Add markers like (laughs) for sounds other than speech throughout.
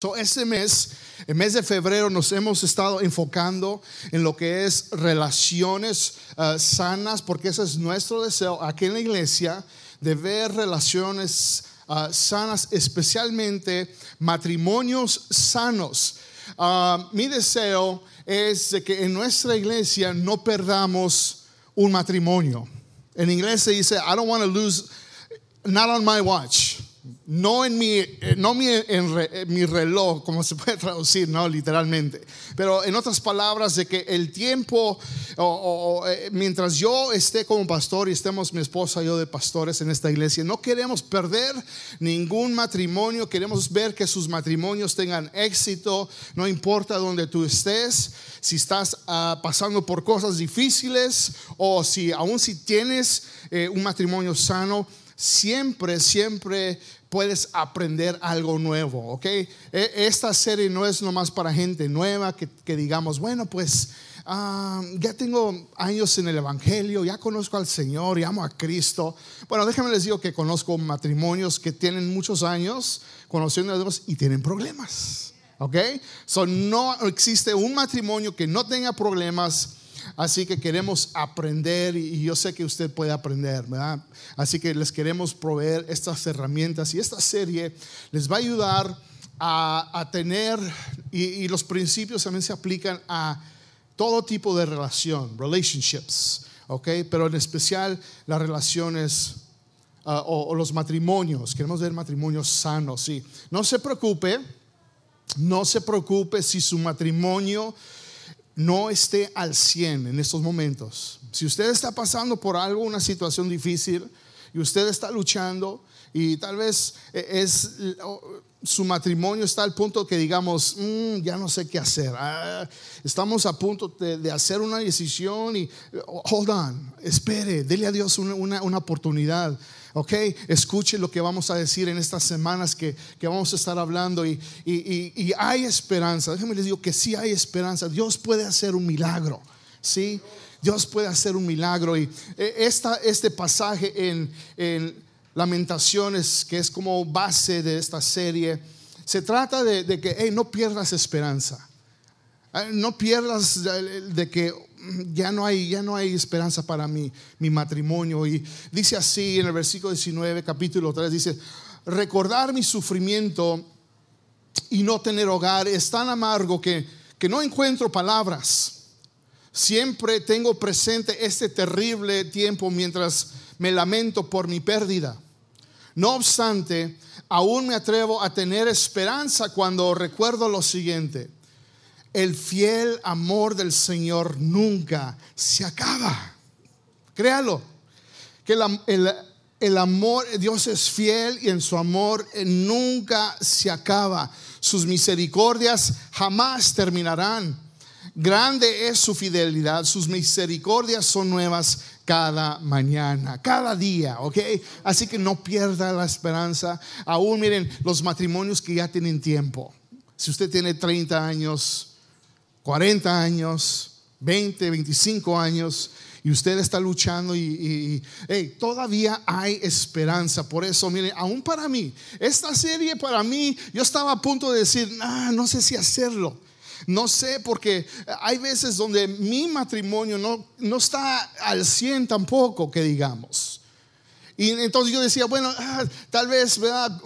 So, este mes, el mes de febrero, nos hemos estado enfocando en lo que es relaciones uh, sanas, porque ese es nuestro deseo aquí en la iglesia, de ver relaciones uh, sanas, especialmente matrimonios sanos. Uh, mi deseo es que en nuestra iglesia no perdamos un matrimonio. En inglés se dice, I don't want to lose, not on my watch no en mi, eh, no mi, en, mi reloj, como se puede traducir, no literalmente, pero en otras palabras de que el tiempo, o, eh, mientras yo esté como pastor y estemos mi esposa y yo de pastores en esta iglesia, no queremos perder ningún matrimonio, queremos ver que sus matrimonios tengan éxito, no importa donde tú estés, si estás uh, pasando por cosas difíciles o si aún si tienes eh, un matrimonio sano, siempre, siempre puedes aprender algo nuevo, ¿ok? E, esta serie no es nomás para gente nueva que, digamos, bueno, pues ah, ya tengo años en el Evangelio, ya conozco al Señor, amo a Cristo. Bueno, déjenme les digo que conozco matrimonios que tienen muchos años conociendo a Dios y tienen problemas, ¿ok? So, no existe un matrimonio que no tenga problemas Así que queremos aprender y yo sé que usted puede aprender, ¿verdad? Así que les queremos proveer estas herramientas y esta serie les va a ayudar a, tener, y, los principios también se aplican a todo tipo de relación, relationships, ¿ok? Pero en especial las relaciones uh, o, los matrimonios. Queremos ver matrimonios sanos, sí. No se preocupe, no se preocupe si su matrimonio no esté al 100 en estos momentos. Si usted está pasando por algo, una situación difícil, y usted está luchando, y tal vez eh, es su matrimonio está al punto que digamos, mm, ya no sé qué hacer. Ah, estamos a punto de, hacer una decisión y, hold on, espere, dele a Dios una, una oportunidad. Ok, escuche lo que vamos a decir en estas semanas que, vamos a estar hablando y, y, hay esperanza. Déjenme les digo que sí hay esperanza. Dios puede hacer un milagro. Sí, Dios puede hacer un milagro. Y eh, esta, este pasaje en, en Lamentaciones, que es como base de esta serie, se trata de, que no pierdas esperanza. Eh, no pierdas de que ya no hay, ya no hay esperanza para mi, mi matrimonio. Y dice así en el versículo 19, capítulo 3, dice, recordar mi sufrimiento y no tener hogar es tan amargo que, que no encuentro palabras. Siempre tengo presente este terrible tiempo mientras me lamento por mi pérdida. No obstante, aún me atrevo a tener esperanza cuando recuerdo lo siguiente el fiel amor del Señor nunca se acaba. Créalo, que el, el, amor, Dios es fiel y en su amor nunca se acaba. Sus misericordias jamás terminarán. Grande es su fidelidad, sus misericordias son nuevas cada mañana, cada día, ¿ok? Así que no pierda la esperanza. Aún miren los matrimonios que ya tienen tiempo. Si usted tiene 30 años, 40 años, 20, 25 años, y usted está luchando y, todavía hay esperanza. Por eso, mire, aún para mí, esta serie para mí, yo estaba a punto de decir, ah, no sé si hacerlo. No sé, porque hay veces donde mi matrimonio no, no está al 100 tampoco, que digamos. Y entonces yo decía, bueno, ah, tal vez, ¿verdad?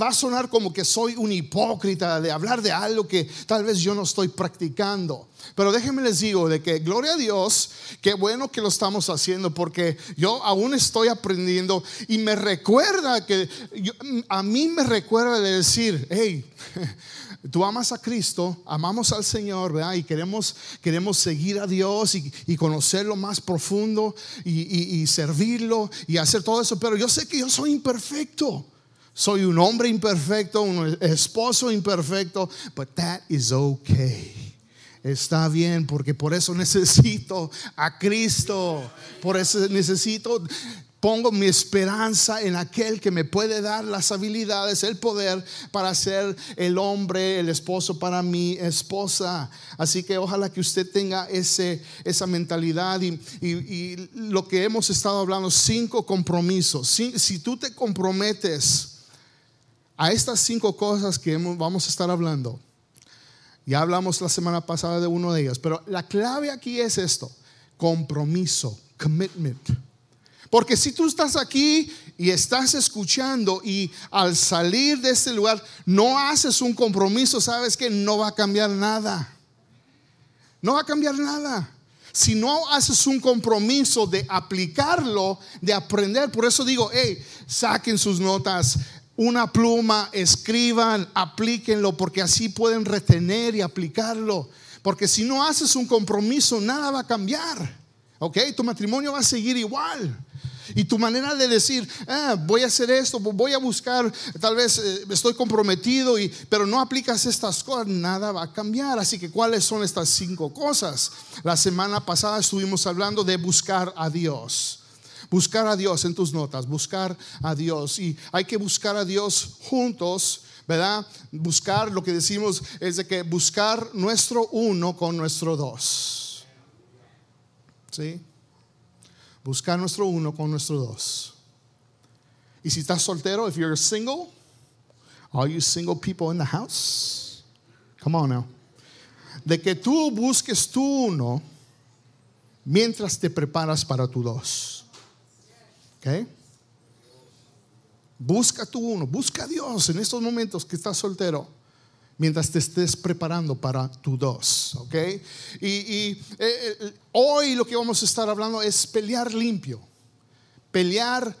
Va a sonar como que soy un hipócrita de hablar de algo que tal vez yo no estoy practicando. Pero déjenme les digo de que gloria a Dios, qué bueno que lo estamos haciendo porque yo aún estoy aprendiendo y me recuerda que a mí me recuerda de decir, hey, (laughs) tú amas a Cristo, amamos al Señor, ¿verdad? Y queremos, queremos seguir a Dios y, conocerlo más profundo y servirlo y hacer todo eso, pero yo sé que yo soy imperfecto. Soy un hombre imperfecto, un esposo imperfecto, but that is okay. Está bien, porque por eso necesito a Cristo. Por eso necesito, pongo mi esperanza en aquel que me puede dar las habilidades, el poder para ser el hombre, el esposo para mi esposa. Así que ojalá que usted tenga ese, esa mentalidad y, lo que hemos estado hablando, cinco compromisos. Si, si tú te comprometes, a estas cinco cosas que vamos a estar hablando, ya hablamos la semana pasada de uno de ellas, pero la clave aquí es esto, compromiso, commitment. Porque si tú estás aquí y estás escuchando y al salir de este lugar no haces un compromiso, sabes que no va a cambiar nada. No va a cambiar nada. Si no haces un compromiso de aplicarlo, de aprender, por eso digo, hey, saquen sus notas, una pluma, escriban, aplíquenlo, porque así pueden retener y aplicarlo. Porque si no haces un compromiso, nada va a cambiar. ¿Ok? Tu matrimonio va a seguir igual. Y tu manera de decir, ah, voy a hacer esto, voy a buscar, tal vez eh, estoy comprometido, y, pero no aplicas estas cosas, nada va a cambiar. Así que, ¿cuáles son estas cinco cosas? La semana pasada estuvimos hablando de buscar a Dios. Buscar a Dios en tus notas, buscar a Dios. Y hay que buscar a Dios juntos. ¿verdad? Buscar, lo que decimos es de que buscar nuestro uno con nuestro dos. ¿Sí? buscar nuestro uno con nuestro dos. Y si estás soltero, if you're single, all you single people in the house, come on now. De que tú busques tu uno mientras te preparas para tu dos. ¿Ok? Busca tu uno, busca a Dios en estos momentos que estás soltero mientras te estés preparando para tu dos, ¿ok? Y, eh, eh, hoy lo que vamos a estar hablando es pelear limpio, pelear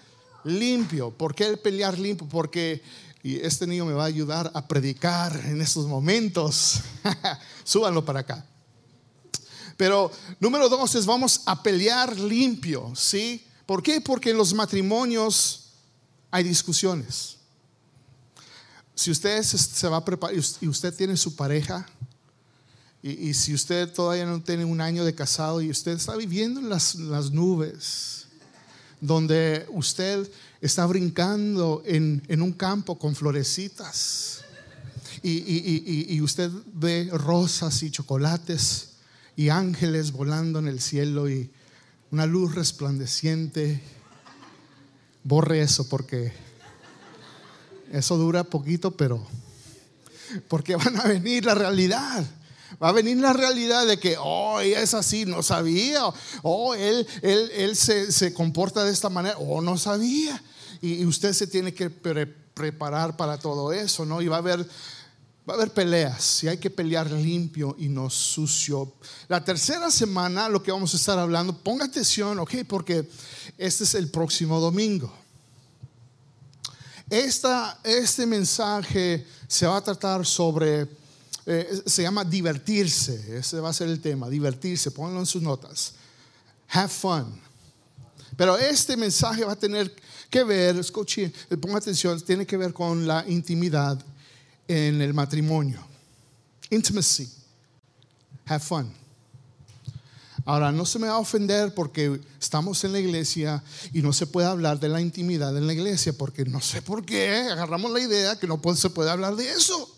limpio. ¿Por qué el pelear limpio? Porque y este niño me va a ayudar a predicar en estos momentos. (laughs) Súbanlo para acá. Pero número dos es vamos a pelear limpio, ¿sí? ¿Por qué? Porque en los matrimonios hay discusiones si usted se va a preparar y usted tiene su pareja, y, si usted todavía no tiene un año de casado y usted está viviendo en las, nubes, donde usted está brincando en, un campo con florecitas, y, y usted ve rosas y chocolates y ángeles volando en el cielo y una luz resplandeciente, borre eso porque eso dura poquito, pero porque van a venir la realidad. Va a venir la realidad de que, oh, es así, no sabía. Oh, él, él, él se, comporta de esta manera, oh, no sabía. Y, usted se tiene que preparar para todo eso, ¿no? Y va a haber, va a haber peleas, y hay que pelear limpio y no sucio. La tercera semana, lo que vamos a estar hablando, ponga atención, ok, porque este es el próximo domingo. Esta, este mensaje se va a tratar sobre, eh, se llama divertirse, ese va a ser el tema, divertirse, pónganlo en sus notas. Have fun. Pero este mensaje va a tener que ver, escuchen, ponga atención, tiene que ver con la intimidad en el matrimonio. Intimacy. Have fun. Ahora, no se me va a ofender porque estamos en la iglesia y no se puede hablar de la intimidad en la iglesia, porque no sé por qué agarramos la idea que no se puede hablar de eso.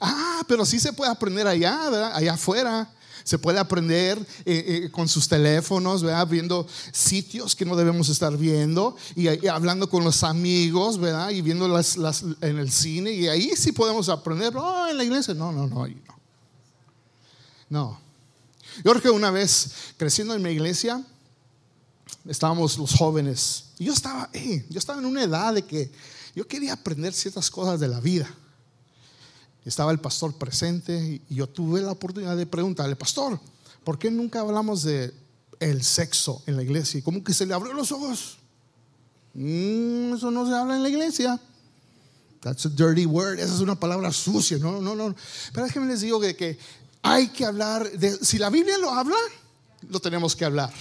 Ah, pero sí se puede aprender allá, allá afuera. Se puede aprender eh, eh, con sus teléfonos, ¿verdad? viendo sitios que no debemos estar viendo y, hablando con los amigos, ¿verdad? Y viendo las, en el cine y ahí sí podemos aprender. No, en la iglesia, no, no, no, no. No. Yo que una vez creciendo en mi iglesia, estábamos los jóvenes. Y yo estaba, yo estaba en una edad de que yo quería aprender ciertas cosas de la vida. Estaba el pastor presente y yo tuve la oportunidad de preguntarle, pastor, ¿por qué nunca hablamos de el sexo en la iglesia? Y como que se le abrió los ojos. Mm, eso no se habla en la iglesia. That's a dirty word. Esa es una palabra sucia. No, no, no. Pero déjenme les digo que, que hay que hablar, de, si la Biblia lo habla, lo tenemos que hablar.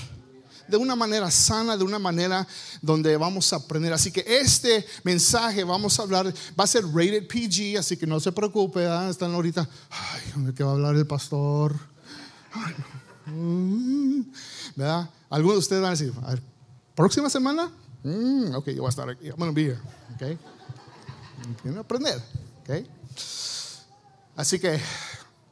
De una manera sana, de una manera donde vamos a aprender. Así que este mensaje vamos a hablar, va a ser rated PG, así que no se preocupe, están ahorita, ay, ¿de qué va a hablar el pastor? ¿Verdad? Algunos de ustedes van a decir, a ver, próxima semana, mm, ok, yo voy a estar aquí, I'm to be here, ok. Aprender, ok. Así que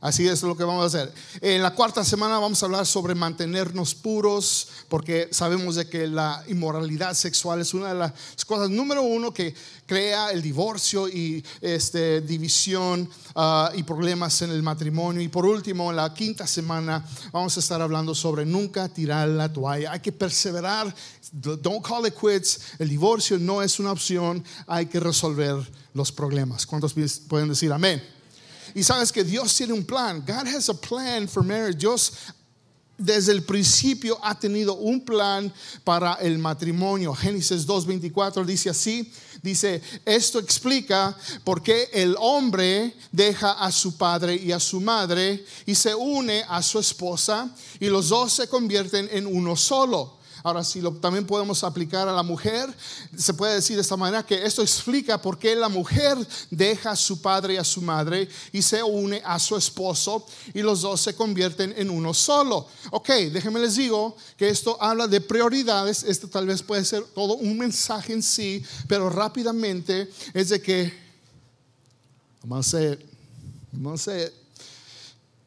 Así es lo que vamos a hacer. En la cuarta semana vamos a hablar sobre mantenernos puros, porque sabemos de que la inmoralidad sexual es una de las cosas número uno que crea el divorcio y este, división ah, y problemas en el matrimonio. Y por último, en la quinta semana vamos a estar hablando sobre nunca tirar la toalla. Hay que perseverar. Don't call it quits. El divorcio no es una opción. Hay que resolver los problemas. ¿Cuántos pueden decir amén? Y sabes que Dios tiene un plan. God has a plan for marriage. Dios desde el principio ha tenido un plan para el matrimonio. Génesis 2.24 dice así, dice, esto explica por qué el hombre deja a su padre y a su madre y se une a su esposa y los dos se convierten en uno solo. Ahora, si lo también podemos aplicar a la mujer, se puede decir de esta manera que esto explica por qué la mujer deja a su padre y a su madre y se une a su esposo y los dos se convierten en uno solo. Ok, déjenme les digo que esto habla de prioridades. Esto tal vez puede ser todo un mensaje en sí, pero rápidamente es de que, vamos a ser, vamos a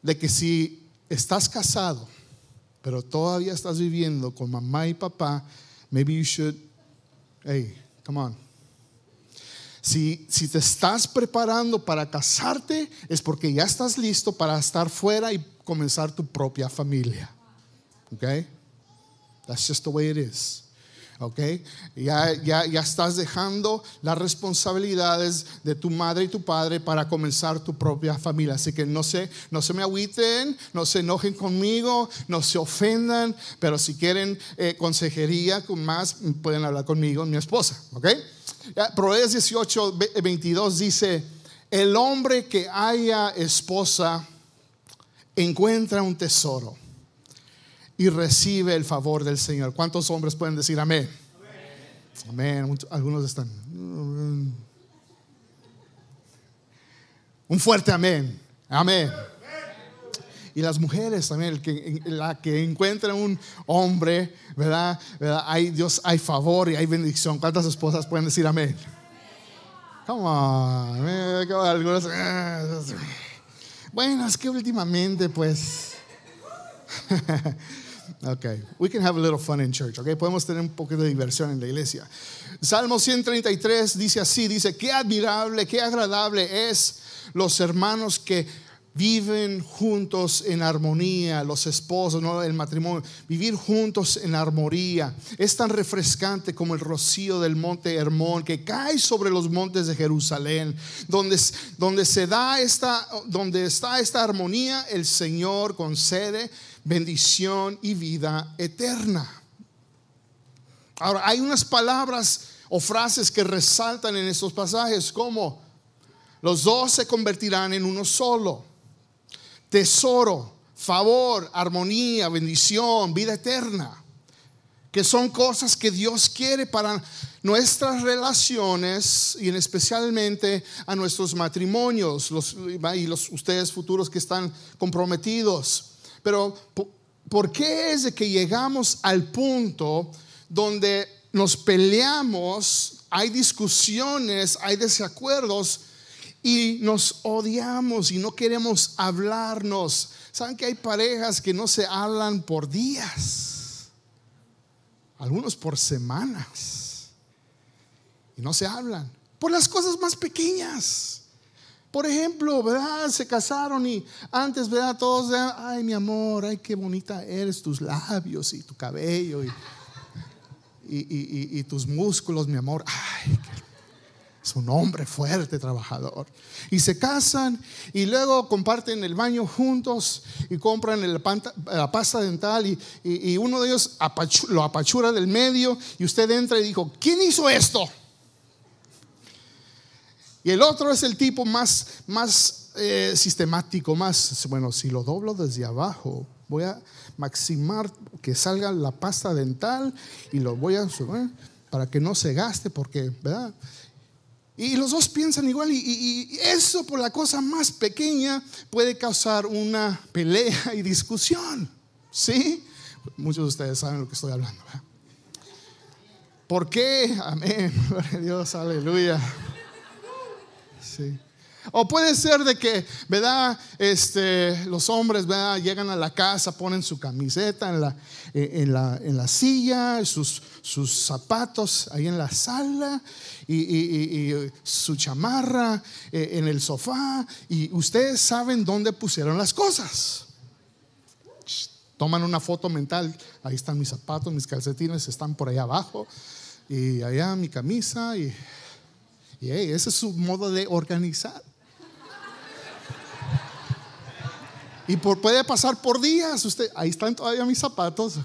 de que si estás casado, pero todavía estás viviendo con mamá y papá, maybe you should, hey, come on. Si, si te estás preparando para casarte, es porque ya estás listo para estar fuera y comenzar tu propia familia. Okay? That's just the way it is. ¿Ok? Ya, ya, ya estás dejando las responsabilidades de tu madre y tu padre para comenzar tu propia familia. Así que no se, no se me agüiten, no se enojen conmigo, no se ofendan, pero si quieren eh, consejería con más, pueden hablar conmigo, mi esposa, ¿ok? Proverbios 18, 22 dice, el hombre que haya esposa encuentra un tesoro y recibe el favor del Señor. ¿Cuántos hombres pueden decir amén? Amén. Algunos están. Un fuerte amén. Amén. Y las mujeres también, la que encuentra un hombre, ¿verdad? Hay Dios, hay favor y hay bendición. ¿Cuántas esposas pueden decir amén? Come on. Algunas, bueno, es que últimamente, pues. (laughs) Ok, we can have a little fun in church, ok, podemos tener un poco de diversión en la iglesia. Salmo 133 dice así, dice, qué admirable, qué agradable es los hermanos que viven juntos en armonía, los esposos, no el matrimonio, vivir juntos en armonía. Es tan refrescante como el rocío del monte Hermón que cae sobre los montes de Jerusalén, donde, donde se da esta, donde está esta armonía, el Señor concede bendición y vida eterna. Ahora, hay unas palabras o frases que resaltan en estos pasajes como los dos se convertirán en uno solo. Tesoro, favor, armonía, bendición, vida eterna. Que son cosas que Dios quiere para nuestras relaciones y en especialmente a nuestros matrimonios los, y los ustedes futuros que están comprometidos. Pero ¿por qué es de que llegamos al punto donde nos peleamos, hay discusiones, hay desacuerdos y nos odiamos y no queremos hablarnos? ¿Saben que hay parejas que no se hablan por días? Algunos por semanas. Y no se hablan por las cosas más pequeñas. Por ejemplo, ¿verdad? Se casaron y antes, ¿verdad? Todos, ay, mi amor, ay, qué bonita eres, tus labios y tu cabello y, tus músculos, mi amor. Ay, es un hombre fuerte, trabajador. Y se casan y luego comparten el baño juntos y compran la pasta dental y, y uno de ellos lo apachura del medio y usted entra y dijo, ¿quién hizo esto? Y el otro es el tipo más, más eh, sistemático, más, bueno, si lo doblo desde abajo, voy a maximar que salga la pasta dental y lo voy a subir para que no se gaste, porque, ¿verdad? Y los dos piensan igual y, y, eso por la cosa más pequeña puede causar una pelea y discusión. ¿Sí? Muchos de ustedes saben lo que estoy hablando. ¿verdad? ¿Por qué? Amén. (laughs) Gloria a Dios, aleluya. O puede ser de que, ¿verdad? Este, los hombres, ¿verdad? Llegan a la casa, ponen su camiseta en la, en la, en la silla, sus, sus zapatos ahí en la sala y, su chamarra eh, en el sofá. Y ustedes saben dónde pusieron las cosas. Toman una foto mental. Ahí están mis zapatos, mis calcetines están por allá abajo. Y allá mi camisa. Y, y ese es su modo de organizar. Y puede pasar por días. Usted, ahí están todavía mis zapatos.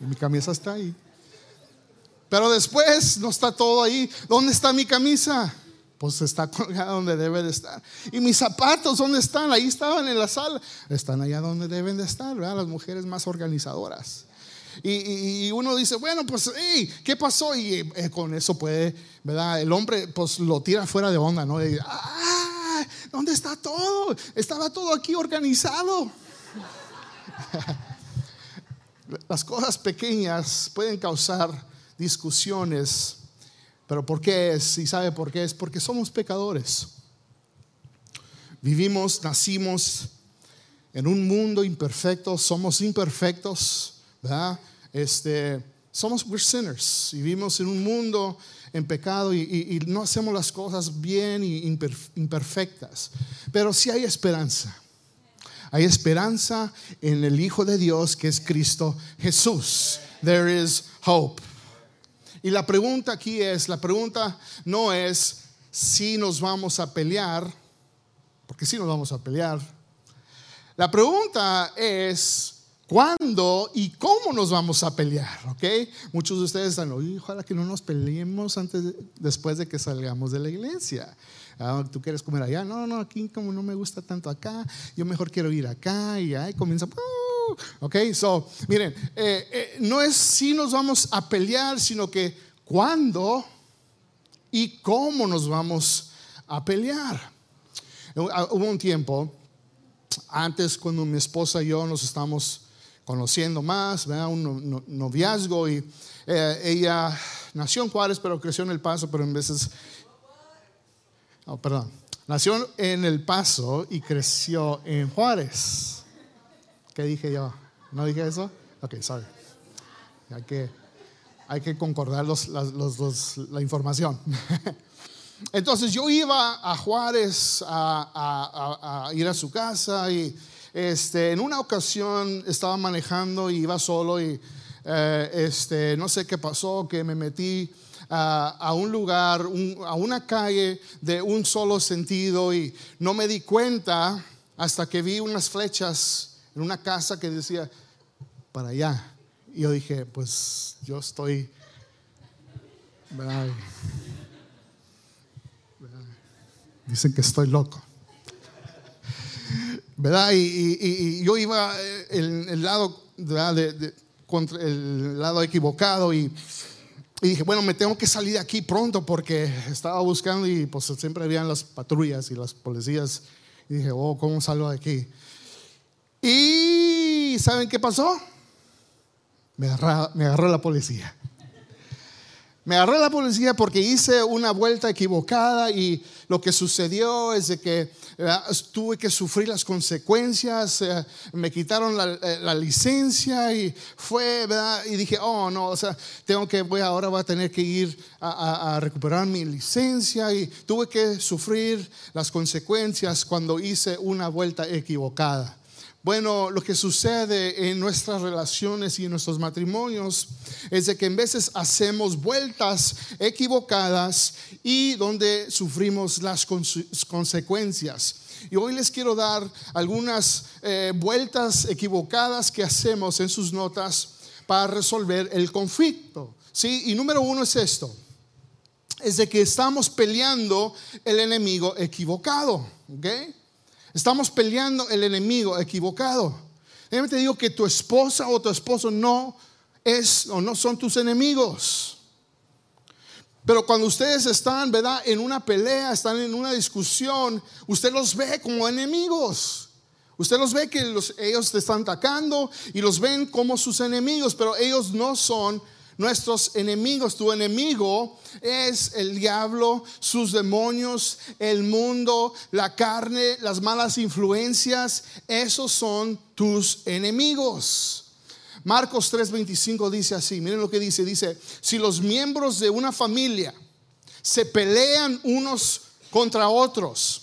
Mi camisa está ahí. Pero después no está todo ahí. ¿Dónde está mi camisa? Pues está colgada donde debe de estar. ¿Y mis zapatos dónde están? Ahí estaban en la sala. Están allá donde deben de estar, ¿verdad? Las mujeres más organizadoras. Y, uno dice, bueno, pues, ¿qué pasó? Y eh, con eso puede, ¿verdad? El hombre, pues, lo tira fuera de onda, ¿no? Y, ¡ah! ¿Dónde está todo? Estaba todo aquí organizado. (laughs) Las cosas pequeñas pueden causar discusiones, pero ¿por qué es? ¿Y sabe por qué es? Porque somos pecadores. Vivimos, nacimos en un mundo imperfecto, somos imperfectos, ¿verdad? Este, somos we're sinners. Vivimos en un mundo en pecado y, no hacemos las cosas bien y imperfectas. Pero sí hay esperanza. Hay esperanza en el Hijo de Dios que es Cristo Jesús. There is hope. Y la pregunta aquí es, la pregunta no es si nos vamos a pelear, porque si nos vamos a pelear. La pregunta es cuándo y cómo nos vamos a pelear, ¿ok? Muchos de ustedes están, ojalá que no nos peleemos antes, después de que salgamos de la iglesia. Ah, Tú quieres comer allá, no, no, aquí como no me gusta tanto acá, yo mejor quiero ir acá y ahí comienza. Ok, so, miren, eh, eh, no es si nos vamos a pelear, sino que cuándo y cómo nos vamos a pelear. Hubo un tiempo, antes cuando mi esposa y yo nos estamos conociendo más, un noviazgo y eh, ella nació en Juárez pero creció en El Paso, pero en veces, oh, perdón, nació en El Paso y creció en Juárez. ¿Qué dije yo? ¿No dije eso? Ok, sorry. Hay que, hay que concordar los, la información. (laughs) Entonces yo iba a Juárez a ir a su casa y este, en una ocasión estaba manejando y iba solo y eh, este, no sé qué pasó, que me metí a, un lugar, a una calle de un solo sentido y no me di cuenta hasta que vi unas flechas en una casa que decía para allá. Y yo dije, pues yo estoy... Dicen que estoy loco. ¿Verdad? Y, yo iba en el lado, De, contra el lado equivocado y, dije, bueno, me tengo que salir de aquí pronto porque estaba buscando y pues siempre habían las patrullas y las policías. Y dije, oh, ¿cómo salgo de aquí? Y ¿saben qué pasó? Me agarró la policía. Me agarré la policía porque hice una vuelta equivocada y lo que sucedió es de que tuve que sufrir las consecuencias, eh, me quitaron eh, la, licencia y fue. Y dije, oh no, o sea, tengo que, voy ahora voy a tener que ir a recuperar mi licencia y tuve que sufrir las consecuencias cuando hice una vuelta equivocada. Bueno, lo que sucede en nuestras relaciones y en nuestros matrimonios es de que en veces hacemos vueltas equivocadas y donde sufrimos las consecuencias. Y hoy les quiero dar algunas eh, vueltas equivocadas que hacemos en sus notas para resolver el conflicto. ¿sí? Y número uno es esto, es de que estamos peleando el enemigo equivocado. ¿okay? Estamos peleando el enemigo equivocado. Déjame te digo que tu esposa o tu esposo no es o no son tus enemigos. Pero cuando ustedes están, ¿verdad? En una pelea, están en una discusión, usted los ve como enemigos. Usted los ve que ellos te están atacando y los ven como sus enemigos, pero ellos no son nuestros enemigos. Tu enemigo es el diablo, sus demonios, el mundo, la carne, las malas influencias. Esos son tus enemigos. Marcos 3:25 dice así, miren lo que dice, dice, si los miembros de una familia se pelean unos contra otros,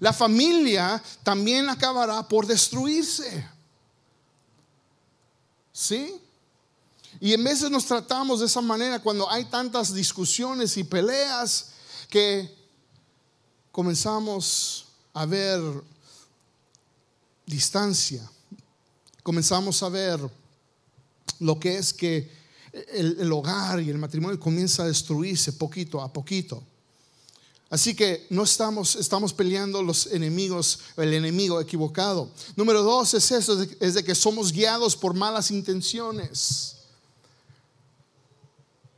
la familia también acabará por destruirse. ¿Sí? Y en veces nos tratamos de esa manera cuando hay tantas discusiones y peleas que comenzamos a ver distancia, comenzamos a ver lo que es que el, hogar y el matrimonio comienza a destruirse poquito a poquito. Así que no estamos, estamos peleando los enemigos, el enemigo equivocado. Número dos es eso, es de que somos guiados por malas intenciones.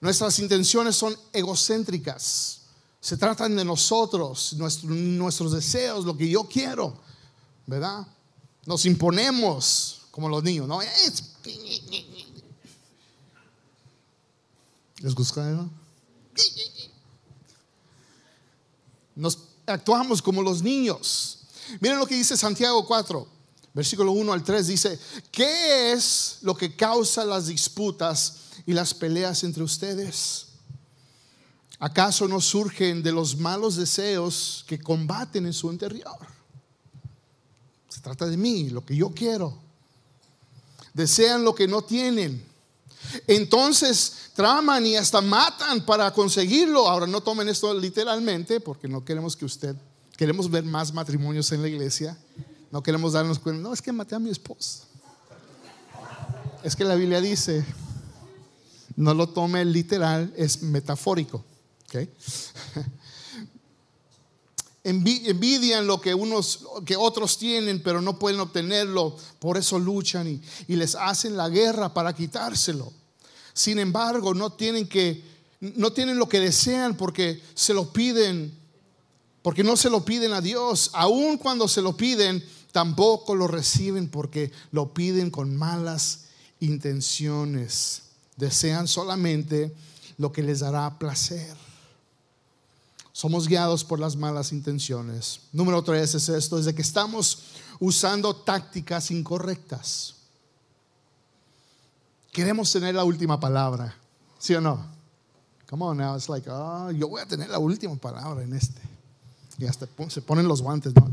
Nuestras intenciones son egocéntricas. Se tratan de nosotros, nuestros deseos, lo que yo quiero, ¿verdad? Nos imponemos como los niños, ¿no? ¿Les gusta eso? Nos actuamos como los niños. Miren lo que dice Santiago 4, versículo 1 al 3. Dice, ¿qué es lo que causa las disputas y las peleas entre ustedes? ¿Acaso no surgen de los malos deseos que combaten en su interior? Se trata de mí, lo que yo quiero. Desean lo que no tienen entonces traman y hasta matan para conseguirlo. Ahora no tomen esto literalmente porque no queremos que usted, queremos ver más matrimonios en la iglesia. No queremos darnos cuenta, no, es que maté a mi esposa. Es que la Biblia dice, no lo tome literal, es metafórico. (laughs) envidian lo que unos que otros tienen pero no pueden obtenerlo por eso luchan y, y, les hacen la guerra para quitárselo. Sin embargo no tienen que no tienen lo que desean porque se lo piden porque no se lo piden a Dios. Aun cuando se lo piden tampoco lo reciben porque lo piden con malas intenciones desean solamente lo que les dará placer somos guiados por las malas intenciones. Número tres es esto, es de que estamos usando tácticas incorrectas. Queremos tener la última palabra, ¿sí o no? Come on now, it's like, oh, yo voy a tener la última palabra en este. Y hasta se ponen los guantes, ¿no?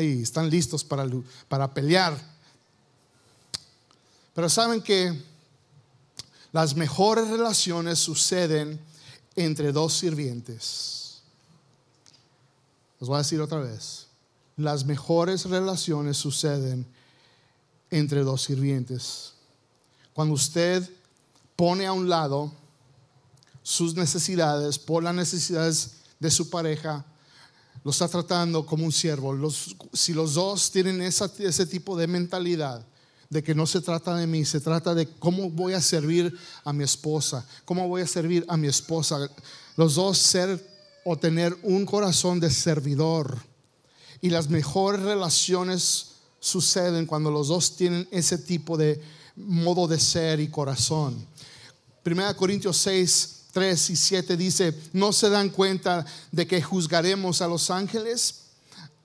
Y están listos para, para pelear. Pero saben que las mejores relaciones suceden entre dos sirvientes. Les voy a decir otra vez. Las mejores relaciones suceden entre dos sirvientes. Cuando usted pone a un lado sus necesidades por las necesidades de su pareja, lo está tratando como un siervo. si los dos tienen ese tipo de mentalidad, de que no se trata de mí, se trata de cómo voy a servir a mi esposa, cómo voy a servir a mi esposa. Los dos ser o tener un corazón de servidor. Y las mejores relaciones suceden cuando los dos tienen ese tipo de modo de ser y corazón. Primera Corintios 6, 3 y 7 dice, ¿no se dan cuenta de que juzgaremos a los ángeles?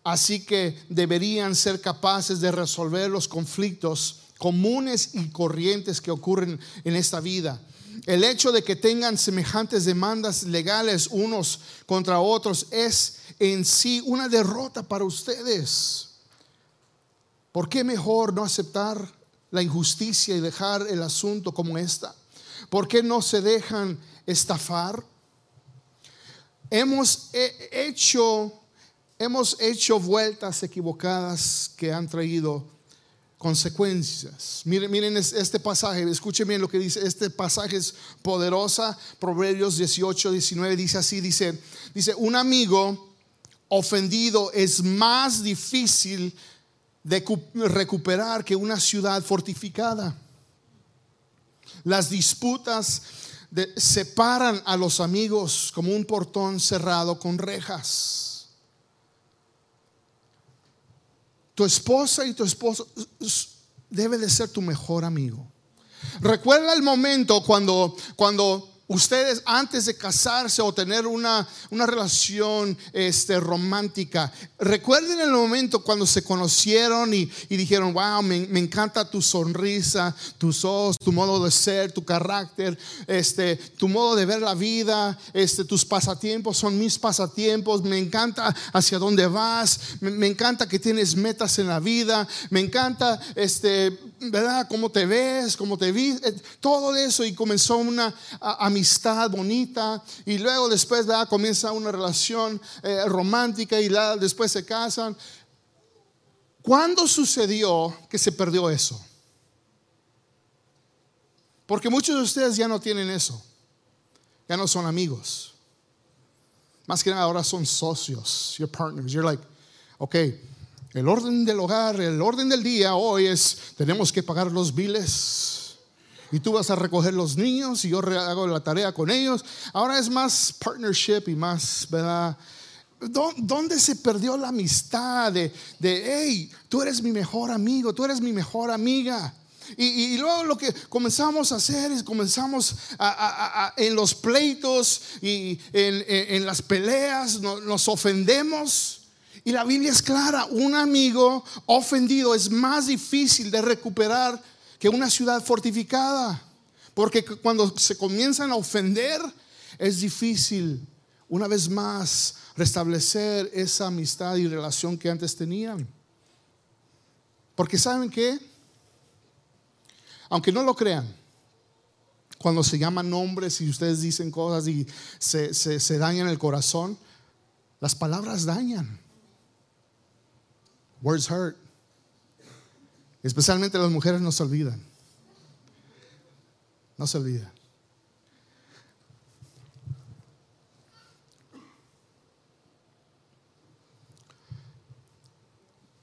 Así que deberían ser capaces de resolver los conflictos comunes y corrientes que ocurren en esta vida. El hecho de que tengan semejantes demandas legales unos contra otros es en sí una derrota para ustedes. ¿Por qué mejor no aceptar la injusticia y dejar el asunto como esta? ¿Por qué no se dejan estafar? Hemos hecho hemos hecho vueltas equivocadas que han traído consecuencias. Miren, miren este pasaje, escuchen bien lo que dice, este pasaje es poderosa, Proverbios 18, 19 dice así, dice, dice, un amigo ofendido es más difícil de recuperar que una ciudad fortificada. Las disputas separan a los amigos como un portón cerrado con rejas. Tu esposa y tu esposo debe de ser tu mejor amigo. Recuerda el momento cuando, cuando ustedes antes de casarse o tener una, una relación este, romántica, recuerden el momento cuando se conocieron y, dijeron, wow, me, encanta tu sonrisa, tus ojos, tu modo de ser, tu carácter, este, tu modo de ver la vida, este, tus pasatiempos son mis pasatiempos, me encanta hacia dónde vas, me, me encanta que tienes metas en la vida, me encanta este, ¿verdad? Cómo te ves, cómo te ves, eh, todo eso y comenzó una amistad bonita y luego después. Comienza una relación eh, romántica y después se casan. ¿Cuándo sucedió que se perdió eso? Porque muchos de ustedes ya no tienen eso, ya no son amigos. Más que nada ahora son socios, your partners. You're like, okay, el orden del hogar, el orden del día hoy es, tenemos que pagar los biles. Y tú vas a recoger los niños y yo hago la tarea con ellos. Ahora es más partnership y más, ¿verdad? ¿Dónde se perdió la amistad de, de, hey, tú eres mi mejor amigo, tú eres mi mejor amiga? Y, luego lo que comenzamos a hacer es comenzamos en los pleitos y en, las peleas, nos ofendemos. Y la Biblia es clara, un amigo ofendido es más difícil de recuperar que una ciudad fortificada. Porque cuando se comienzan a ofender, es difícil una vez más restablecer esa amistad y relación que antes tenían. Porque saben qué? Aunque no lo crean, cuando se llaman nombres y ustedes dicen cosas y se, se dañan el corazón, las palabras dañan. Words hurt. Especialmente las mujeres no se olvidan. No se olvidan.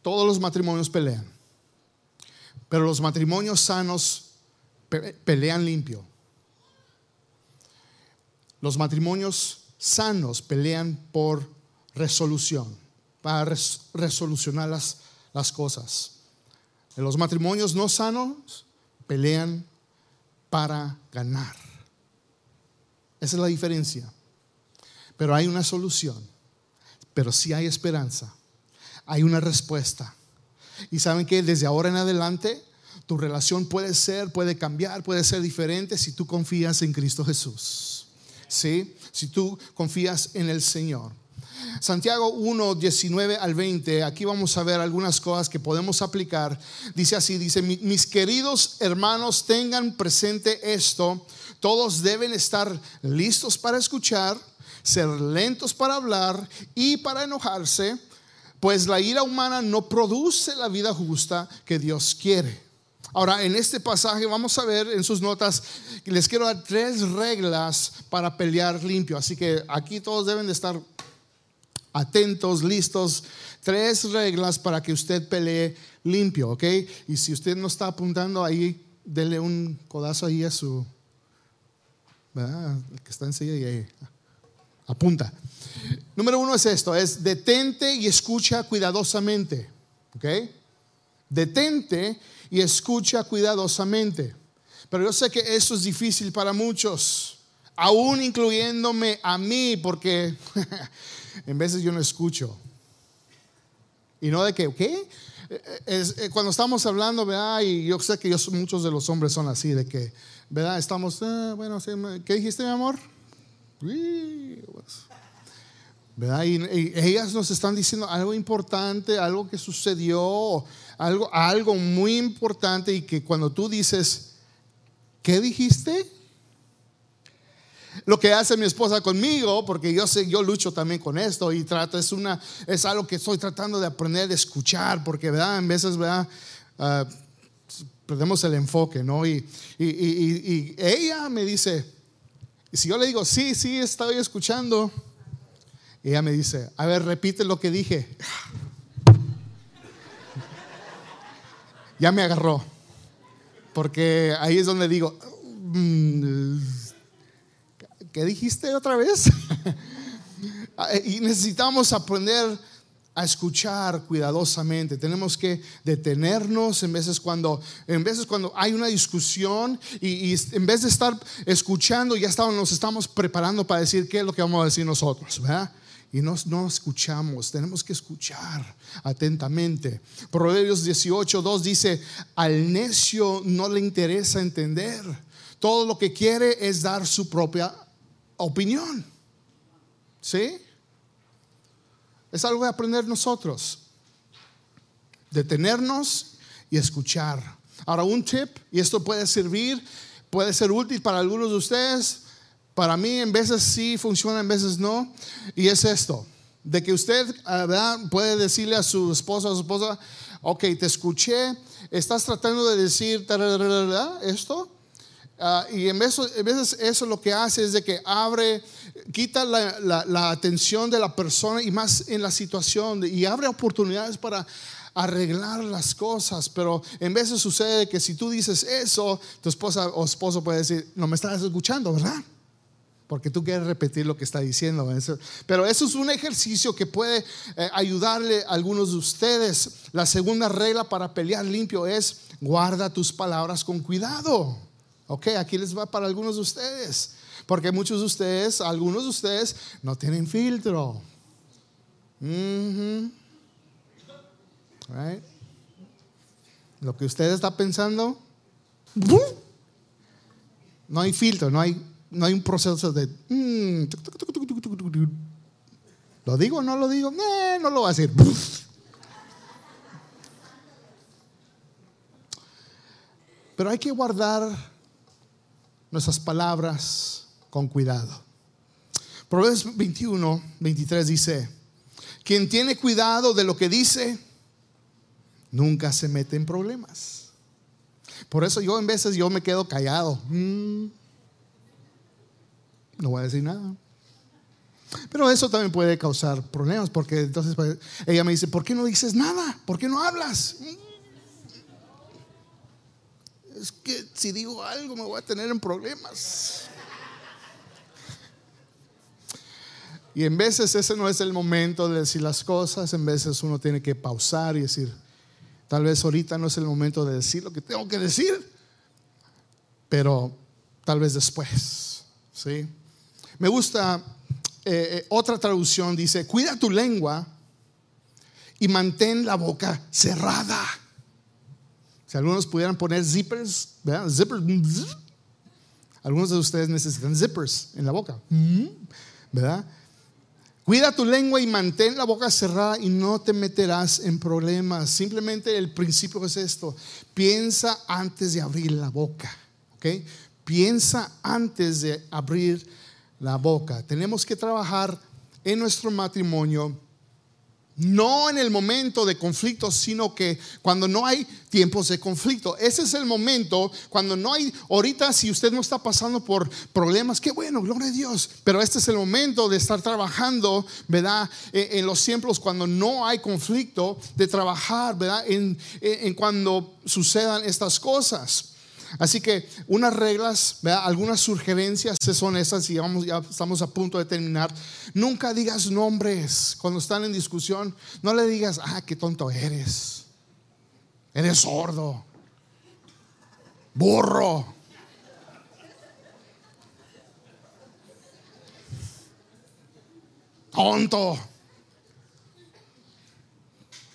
Todos los matrimonios pelean, pero los matrimonios sanos pelean limpio. Los matrimonios sanos pelean por resolución para resolucionar las, cosas. En los matrimonios no sanos pelean para ganar. Esa es la diferencia. Pero hay una solución. Pero sí hay esperanza. Hay una respuesta. Y saben que desde ahora en adelante tu relación puede ser, puede cambiar, puede ser diferente si tú confías en Cristo Jesús. ¿Sí? Si tú confías en el Señor. Santiago 1, 19 al 20, aquí vamos a ver algunas cosas que podemos aplicar. Dice así, dice, mis queridos hermanos, tengan presente esto, todos deben estar listos para escuchar, ser lentos para hablar y para enojarse, pues la ira humana no produce la vida justa que Dios quiere. Ahora, en este pasaje vamos a ver en sus notas, les quiero dar tres reglas para pelear limpio. Así que aquí todos deben de estar atentos, listos. Tres reglas para que usted pelee limpio, ¿ok? Y si usted no está apuntando ahí, dele un codazo ahí a su, ¿verdad? El que está enseguida y ahí, apunta. Número uno es esto, es detente y escucha cuidadosamente, ¿ok? Detente y escucha cuidadosamente. Pero yo sé que eso es difícil para muchos, aún incluyéndome a mí, porque (laughs) en veces yo no escucho. Y no de que, ¿qué? Es, eh, cuando estamos hablando, ¿verdad? Y yo sé que muchos de los hombres son así, de que, ¿verdad? Estamos, ah, bueno, ¿qué dijiste, mi amor? ¿Verdad? Y, ellas nos están diciendo algo importante, algo que sucedió, algo, algo muy importante y que cuando tú dices, ¿qué dijiste? Lo que hace mi esposa conmigo, porque yo sé, yo lucho también con esto y trato, es una, es algo que estoy tratando de aprender, de escuchar, porque, ¿verdad? En veces, ¿verdad? Ah, perdemos el enfoque, ¿no? Y, y, ella me dice, si yo le digo, sí, sí, estoy escuchando, ella me dice, a ver, repite lo que dije. (laughs) ya me agarró, porque ahí es donde digo, mm, ¿qué dijiste otra vez? (laughs) y necesitamos aprender a escuchar cuidadosamente. Tenemos que detenernos en veces cuando, en veces cuando hay una discusión y, en vez de estar escuchando, ya estamos, nos estamos preparando para decir qué es lo que vamos a decir nosotros, ¿verdad? Y no, no escuchamos, tenemos que escuchar atentamente. Proverbios 18, 2 dice, al necio no le interesa entender, todo lo que quiere es dar su propia opinión. ¿Sí? Es algo de aprender nosotros. Detenernos y escuchar. Ahora, un tip, y esto puede servir, puede ser útil para algunos de ustedes. Para mí, en veces sí funciona, en veces no. Y es esto: de que usted ah, puede decirle a su esposa, a su esposa, ok, te escuché, estás tratando de decir esto. Ah, y en veces, en veces, eso lo que hace es de que abre, quita la, atención de la persona y más en la situación y abre oportunidades para arreglar las cosas. Pero en veces sucede que si tú dices eso, tu esposa o esposo puede decir, no me estás escuchando, ¿verdad? Porque tú quieres repetir lo que está diciendo. Pero eso es un ejercicio que puede eh, ayudarle a algunos de ustedes. La segunda regla para pelear limpio es guarda tus palabras con cuidado. Ok, aquí les va para algunos de ustedes. Porque muchos de ustedes, algunos de ustedes, no tienen filtro. Lo que usted está pensando, no hay filtro, no hay, no hay un proceso de... ¿Lo digo o no lo digo? no lo voy a decir. Pero hay que guardar nuestras palabras con cuidado. Proverbios 21, 23 dice, quien tiene cuidado de lo que dice, nunca se mete en problemas. Por eso yo en veces yo me quedo callado. Mm, no voy a decir nada. Pero eso también puede causar problemas porque entonces pues, ella me dice, ¿por qué no dices nada? ¿Por qué no hablas? Es que si digo algo me voy a tener en problemas. Y en veces ese no es el momento de decir las cosas, en veces uno tiene que pausar y decir, tal vez ahorita no es el momento de decir lo que tengo que decir, pero tal vez después. ¿sí? Me gusta, eh, eh, otra traducción dice, cuida tu lengua y mantén la boca cerrada. Si algunos pudieran poner zippers, ¿verdad? Zippers, algunos de ustedes necesitan zippers en la boca, ¿verdad? Cuida tu lengua y mantén la boca cerrada y no te meterás en problemas. Simplemente el principio es esto. Piensa antes de abrir la boca. ¿ok? Piensa antes de abrir la boca. Tenemos que trabajar en nuestro matrimonio no en el momento de conflicto, sino que cuando no hay tiempos de conflicto. Ese es el momento cuando no hay, ahorita si usted no está pasando por problemas, qué bueno, gloria a Dios. Pero este es el momento de estar trabajando, ¿verdad? E, en, los tiempos cuando no hay conflicto, de trabajar, ¿verdad? En, en cuando sucedan estas cosas. Así que unas reglas, algunas sugerencias son esas y vamos, ya estamos a punto de terminar. Nunca digas nombres cuando están en discusión. No le digas, ah, qué tonto eres. Eres sordo. Burro. Tonto.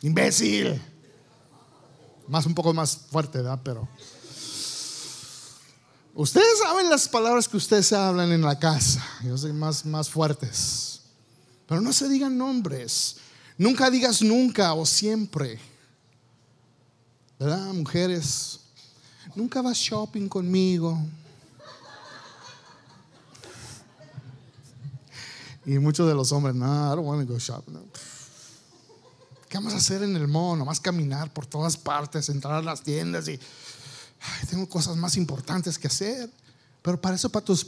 Imbécil. Más un poco más fuerte, ¿verdad? Pero Ustedes saben las palabras que ustedes hablan en la casa, yo sé más, más fuertes. Pero no se digan nombres. Nunca digas nunca o siempre. ¿Verdad, mujeres? Nunca vas shopping conmigo. Y muchos de los hombres, no, I don't want to go shopping. ¿Qué vamos a hacer en el mall? Nomás caminar por todas partes, entrar a las tiendas y tengo cosas más importantes que hacer. Pero para eso, para tus,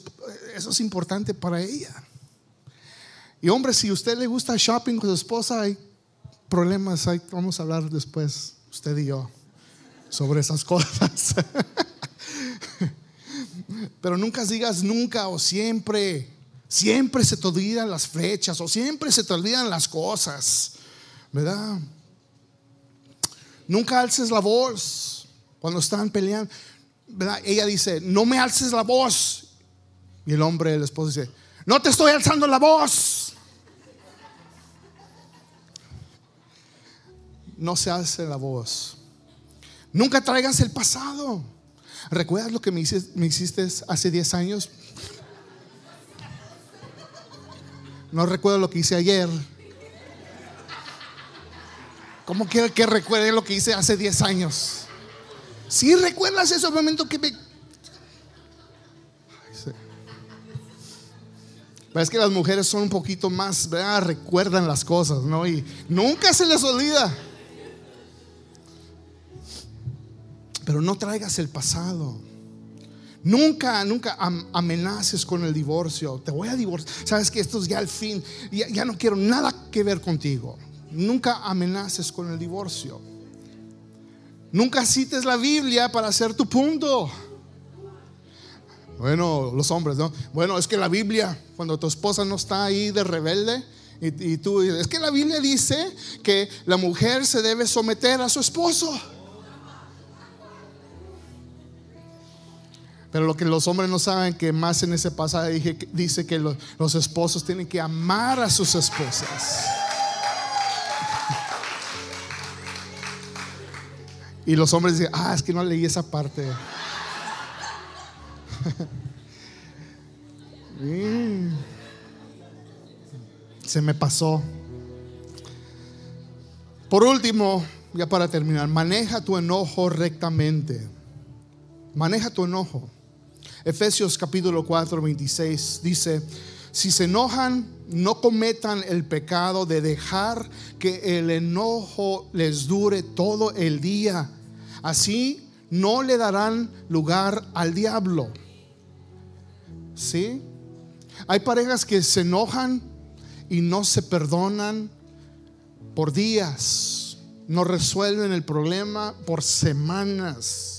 eso es importante para ella. Y hombre, si usted le gusta shopping con su esposa, hay problemas, hay, vamos a hablar después, usted y yo, sobre esas (laughs) cosas. Pero nunca digas nunca o siempre. Siempre se te olvidan las fechas o siempre se te olvidan las cosas. ¿verdad? Nunca alces la voz cuando están peleando. Ella dice, no me alces la voz. Y el hombre, el esposo dice, no te estoy alzando la voz. No se alce la voz. Nunca traigas el pasado. ¿Recuerdas lo que me hiciste, me hiciste hace 10 años? No recuerdo lo que hice ayer. ¿Cómo quiere que recuerde lo que hice hace 10 años? Si recuerdas ese momento que me... Es que las mujeres son un poquito más, recuerdan las cosas, ¿no? Y nunca se les olvida. Pero no traigas el pasado. Nunca, nunca amenaces con el divorcio. Te voy a divorciar. Sabes que esto es ya el fin. Ya no quiero nada que ver contigo. Nunca amenaces con el divorcio. Nunca cites la Biblia para hacer tu punto. Bueno, los hombres, ¿no? Bueno, es que la Biblia, cuando tu esposa no está ahí de rebelde, y, tú dices, es que la Biblia dice que la mujer se debe someter a su esposo. Pero lo que los hombres no saben que más en ese pasaje dice que los, los esposos tienen que amar a sus esposas. Y los hombres dicen, ah, es que no leí esa parte. (laughs) Se me pasó. Por último, ya para terminar, maneja tu enojo rectamente. Maneja tu enojo. Efesios capítulo 4, 26 dice, si se enojan, no cometan el pecado de dejar que el enojo les dure todo el día. Así no le darán lugar al diablo. ¿Sí? Hay parejas que se enojan y no se perdonan por días, no resuelven el problema por semanas.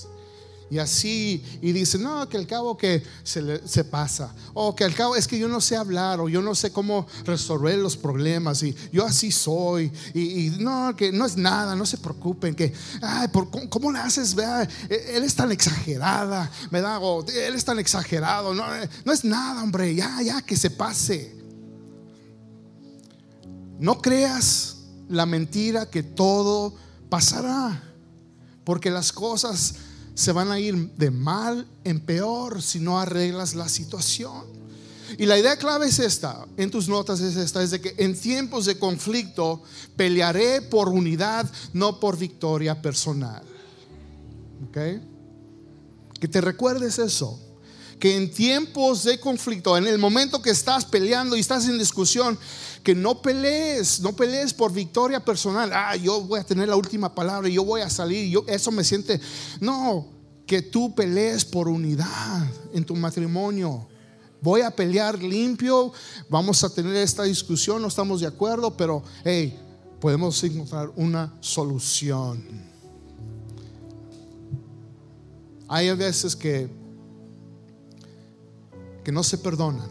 Y así, y dice, no, que al cabo que se, se, pasa, o que al cabo es que yo no sé hablar, o yo no sé cómo resolver los problemas, y yo así soy, y, no, que no es nada, no se preocupen, que, ay, por, ¿cómo, le haces? Vea, él es tan exagerada, ¿verdad? O él es tan exagerado, no, no es nada, hombre, ya, ya, que se pase. No creas la mentira que todo pasará, porque las cosas se van a ir de mal en peor si no arreglas la situación. Y la idea clave es esta, en tus notas es esta, es de que en tiempos de conflicto pelearé por unidad, no por victoria personal. ¿Ok? Que te recuerdes eso que en tiempos de conflicto, en el momento que estás peleando y estás en discusión, que no pelees, no pelees por victoria personal. Ah, yo voy a tener la última palabra, yo voy a salir, yo eso me siente. No, que tú pelees por unidad en tu matrimonio. Voy a pelear limpio, vamos a tener esta discusión, no estamos de acuerdo, pero hey, podemos encontrar una solución. Hay veces que que no se perdonan.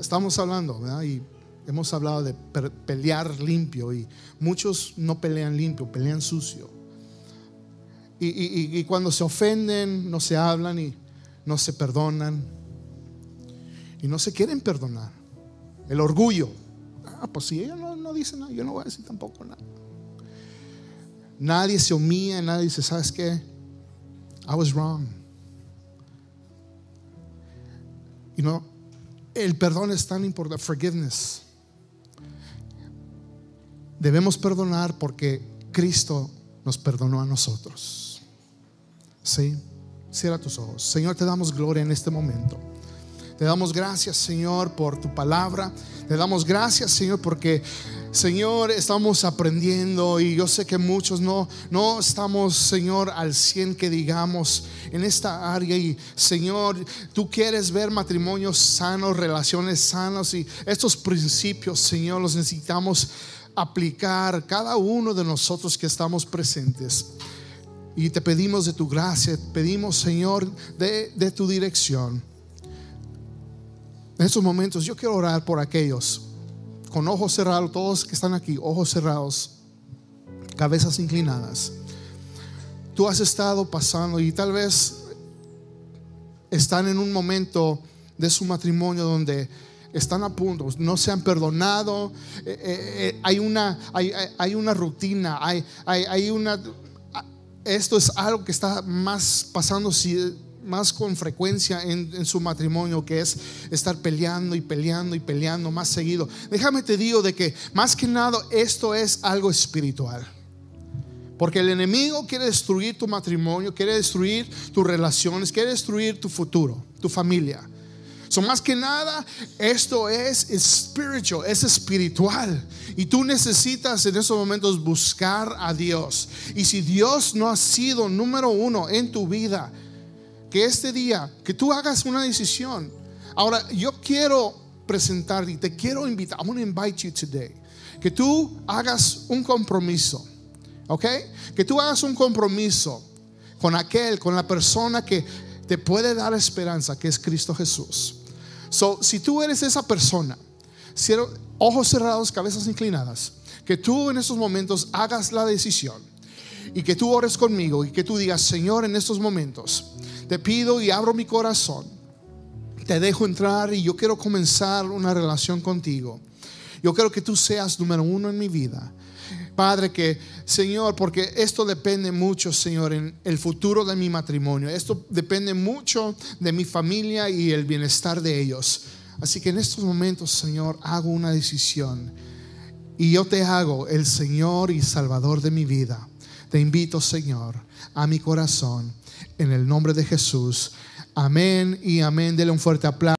Estamos hablando. Y hemos hablado de pelear limpio y muchos no pelean limpio, pelean sucio. Y, cuando se ofenden, no se hablan y no se perdonan. Y no se quieren perdonar. El orgullo. Ah, pues si ella no, no dice nada, yo no voy a decir tampoco nada. Nadie se humilla, nadie dice, ¿sabes qué? I was wrong. Y no, el perdón es tan importante, forgiveness. Debemos perdonar porque Cristo nos perdonó a nosotros. Sí, cierra tus ojos. Señor, te damos gloria en este momento. Te damos gracias, Señor, por tu palabra. Te damos gracias, Señor, porque, Señor, estamos aprendiendo y yo sé que muchos no, no estamos, Señor, al 100 que digamos en esta área. Y, Señor, tú quieres ver matrimonios sanos, relaciones sanas y estos principios, Señor, los necesitamos aplicar cada uno de nosotros que estamos presentes. Y te pedimos de tu gracia, pedimos, Señor, de, de tu dirección. En estos momentos yo quiero orar por aquellos con ojos cerrados, todos que están aquí, ojos cerrados, cabezas inclinadas. Tú has estado pasando y tal vez están en un momento de su matrimonio donde están a punto, no se han perdonado, eh, eh, eh, hay, una, hay, una rutina, hay, hay, una... Esto es algo que está más pasando más con frecuencia en, su matrimonio, que es estar peleando y peleando y peleando más seguido. Déjame te digo de que más que nada esto es algo espiritual. Porque el enemigo quiere destruir tu matrimonio, quiere destruir tus relaciones, quiere destruir tu futuro, tu familia. So, más que nada, esto es espiritual, es espiritual. Y tú necesitas en esos momentos buscar a Dios. Y si Dios no ha sido número uno en tu vida, que este día, que tú hagas una decisión. Ahora, yo quiero presentarte y te quiero invitar. I'm going to invite you today. Que tú hagas un compromiso. ¿Ok? Que tú hagas un compromiso con aquel, con la persona que te puede dar esperanza, que es Cristo Jesús. So, si tú eres esa persona, ojos cerrados, cabezas inclinadas, que tú en estos momentos hagas la decisión y que tú ores conmigo y que tú digas, Señor, en estos momentos te pido y abro mi corazón, te dejo entrar y yo quiero comenzar una relación contigo. Yo quiero que tú seas número uno en mi vida. Padre, que Señor, porque esto depende mucho, Señor, en el futuro de mi matrimonio. Esto depende mucho de mi familia y el bienestar de ellos. Así que en estos momentos, Señor, hago una decisión. Y yo te hago el Señor y Salvador de mi vida. Te invito, Señor, a mi corazón. En el nombre de Jesús. Amén y amén. Dele un fuerte aplauso.